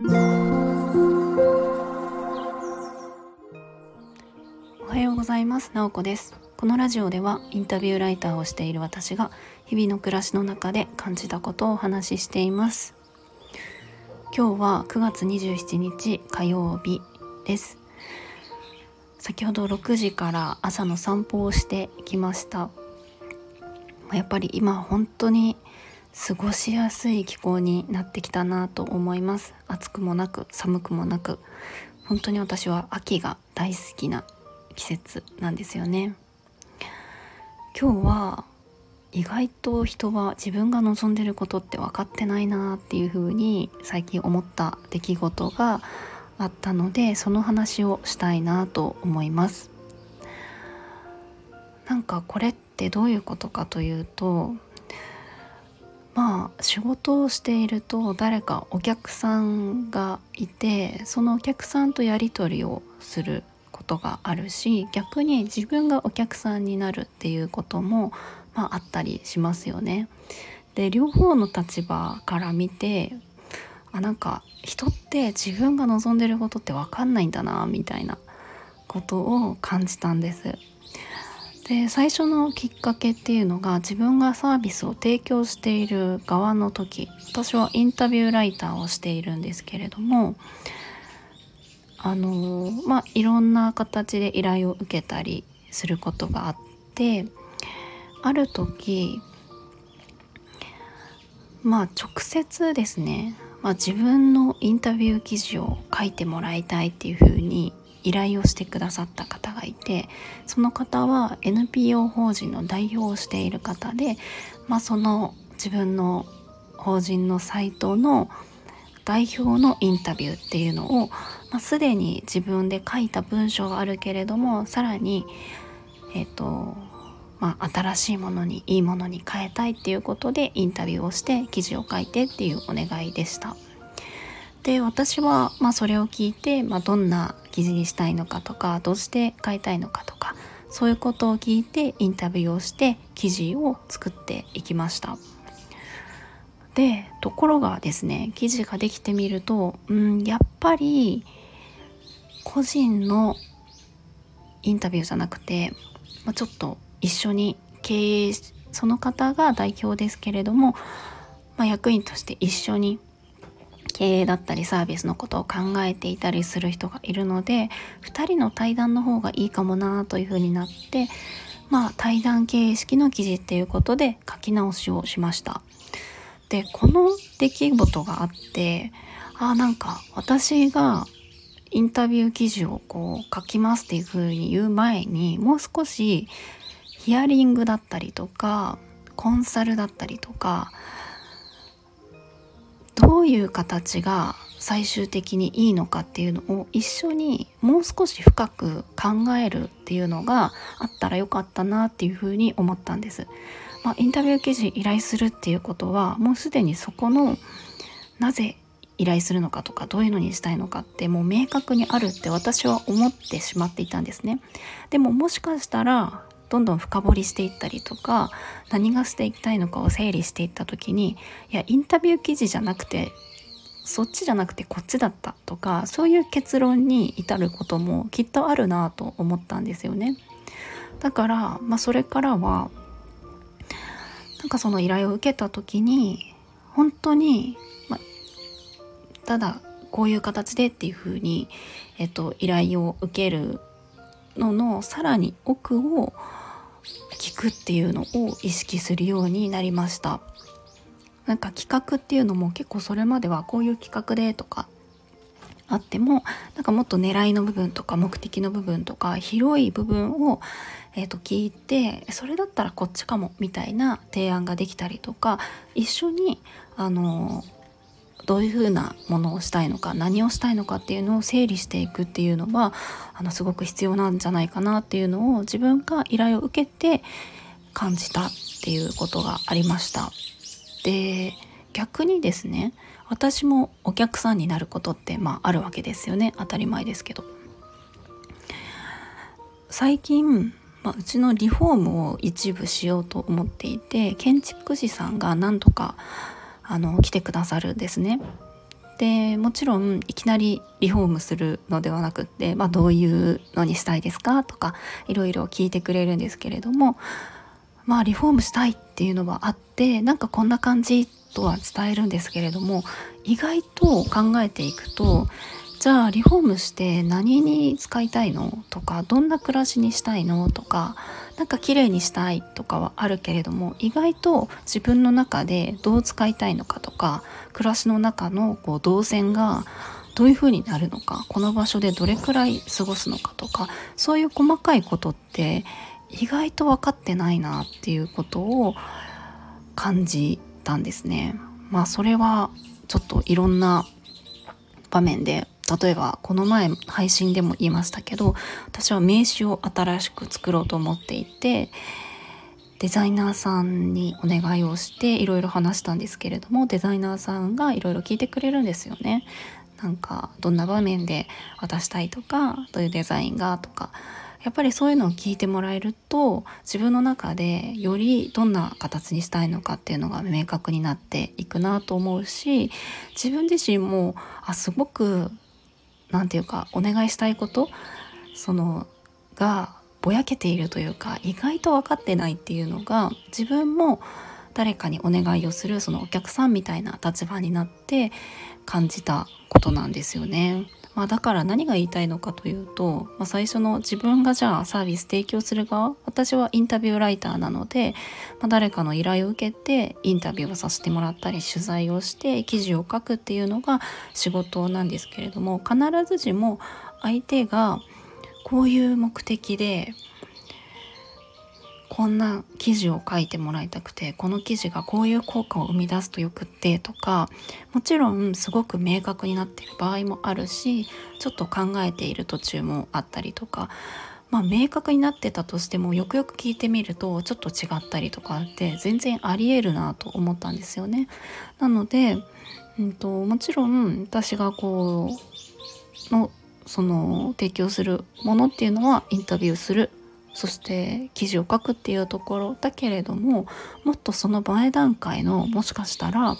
おはようございます。なおこです。このラジオではインタビューライターをしている私が日々の暮らしの中で感じたことをお話ししています。今日は9月27日火曜日です。先ほど6時から朝の散歩をしてきました。やっぱり今本当に過ごしやすい気候になってきたなと思います。暑くもなく寒くもなく。本当に私は秋が大好きな季節なんですよね。今日は意外と人は自分が望んでることって分かってないなっていう風に最近思った出来事があったのでその話をしたいなと思います。なんかこれってどういうことかというとまあ仕事をしていると誰かお客さんがいてそのお客さんとやり取りをすることがあるし逆に自分がお客さんになるっていうことも、まあ、あったりしますよね。で両方の立場から見てあなんか人って自分が望んでることって分かんないんだなみたいなことを感じたんです。で最初のきっかけっていうのが自分がサービスを提供している側の時私はインタビューライターをしているんですけれどもあのまあいろんな形で依頼を受けたりすることがあってある時まあ直接ですね、まあ、自分のインタビュー記事を書いてもらいたいっていうふうに依頼をしてくださった方がいてその方は NPO 法人の代表をしている方で、まあ、その自分の法人のサイトの代表のインタビューっていうのを、まあ、すでに自分で書いた文章があるけれどもさらにえっ、ー、とまあ、新しいものにいいものに変えたいっていうことでインタビューをして記事を書いてっていうお願いでした。で私は、まあ、それを聞いて、まあ、どんな記事にしたいのかとかどうして書いたいのかとかそういうことを聞いてインタビューをして記事を作っていきました。でところがですね記事ができてみるとうんやっぱり個人のインタビューじゃなくて、まあ、ちょっと一緒に経営その方が代表ですけれども、まあ、役員として一緒に経営だったりサービスのことを考えていたりする人がいるので2人の対談の方がいいかもなというふうになってまあ対談形式の記事っていうことで書き直しをしました。でこの出来事があってあなんか私がインタビュー記事をこう書きますっていうふうに言う前にもう少しヒアリングだったりとかコンサルだったりとかどういう形が最終的にいいのかっていうのを一緒にもう少し深く考えるっていうのがあったらよかったなっていうふうに思ったんです。まあ、インタビュー記事依頼するっていうことはもうすでにそこのなぜ依頼するのかとかどういうのにしたいのかってもう明確にあるって私は思ってしまっていたんですね。でももしかしたらどんどん深掘りしていったりとか何がしていきたいのかを整理していった時にいやインタビュー記事じゃなくてそっちじゃなくてこっちだったとかそういう結論に至ることもきっとあるなと思ったんですよね。だから、まあ、それからはなんかその依頼を受けた時に本当に、ま、ただこういう形でっていうふうに、えっと、依頼を受けるののさらに奥を聞くっていうのを意識するようになりました。なんか企画っていうのも結構それまではこういう企画でとかあってもなんかもっと狙いの部分とか目的の部分とか広い部分を、えー、と聞いてそれだったらこっちかもみたいな提案ができたりとか一緒にあのどういうふうなものをしたいのか何をしたいのかっていうのを整理していくっていうのはあのすごく必要なんじゃないかなっていうのを自分が依頼を受けて感じたっていうことがありました。で逆にですね私もお客さんになることってまああるわけですよね当たり前ですけど。最近、まあ、うちのリフォームを一部しようと思っていて建築士さんが何とかあの来てくださるんですね。でもちろんいきなりリフォームするのではなくって、まあ、どういうのにしたいですかとかいろいろ聞いてくれるんですけれどもまあリフォームしたいっていうのはあってなんかこんな感じとは伝えるんですけれども意外と考えていくとじゃあリフォームして何に使いたいのとかどんな暮らしにしたいのとかなんか綺麗にしたいとかはあるけれども意外と自分の中でどう使いたいのかとか暮らしの中のこう動線がどういう風になるのかこの場所でどれくらい過ごすのかとかそういう細かいことって意外と分かってないなっていうことを感じたんですね。まあそれはちょっといろんな場面で例えばこの前配信でも言いましたけど私は名刺を新しく作ろうと思っていてデザイナーさんにお願いをしていろいろ話したんですけれどもデザイナーさんがいろいろ聞いてくれるんですよね。なんかどんな場面で渡したいとかどういうデザインがとかやっぱりそういうのを聞いてもらえると自分の中でよりどんな形にしたいのかっていうのが明確になっていくなと思うし自分自身もあすごく何て言うかお願いしたいことそのがぼやけているというか意外と分かってないっていうのが自分も誰かにお願いをするそのお客さんみたいな立場になって感じたことなんですよね。まあ、だから何が言いたいのかというと、まあ、最初の自分がじゃあサービス提供する側私はインタビューライターなので、まあ、誰かの依頼を受けてインタビューをさせてもらったり取材をして記事を書くっていうのが仕事なんですけれども必ずしも相手がこういう目的でこんな記事を書いてもらいたくてこの記事がこういう効果を生み出すとよくってとかもちろんすごく明確になっている場合もあるしちょっと考えている途中もあったりとかまあ明確になってたとしてもよくよく聞いてみるとちょっと違ったりとかって全然ありえるなと思ったんですよね。なので、うんと、もちろん私がこうのその提供するものっていうのはインタビューするそして記事を書くっていうところだけれどももっとその前段階のもしかしたら、ま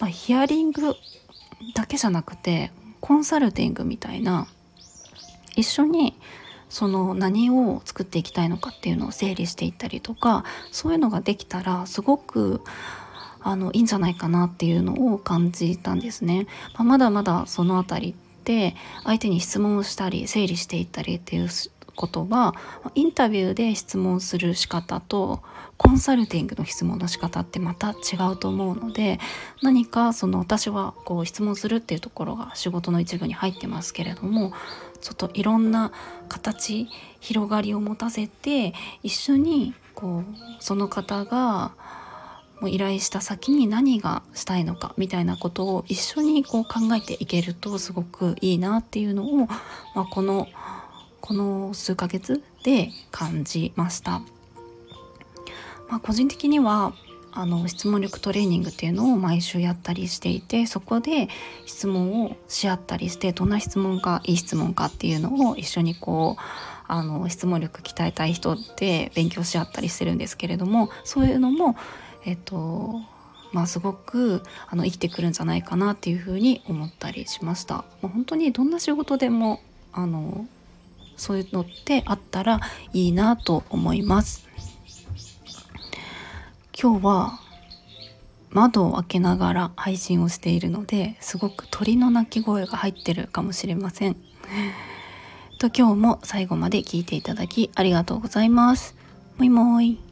あ、ヒアリングだけじゃなくてコンサルティングみたいな一緒にその何を作っていきたいのかっていうのを整理していったりとかそういうのができたらすごくあのいいんじゃないかなっていうのを感じたんですね。まあ、まだまだその辺りって相手に質問をしたり整理していったりっていうことはインタビューで質問する仕方とコンサルティングの質問の仕方ってまた違うと思うので何かその私はこう質問するっていうところが仕事の一部に入ってますけれどもちょっといろんな形広がりを持たせて一緒にこうその方がもう依頼した先に何がしたいのかみたいなことを一緒にこう考えていけるとすごくいいなっていうのを、まあ、このこの数ヶ月で感じました。まあ、個人的にはあの質問力トレーニングっていうのを毎週やったりしていてそこで質問をし合ったりしてどんな質問がいい質問かっていうのを一緒にこうあの質問力鍛えたい人って勉強し合ったりしてるんですけれどもそういうのもえっとまあ、すごくあの生きてくるんじゃないかなっていうふうに思ったりしました。まあ、本当にどんな仕事でもあのそういうのってあったらいいなと思います。今日は窓を開けながら配信をしているのですごく鳥の鳴き声が入ってるかもしれません。と今日も最後まで聞いていただきありがとうございます。もいもい。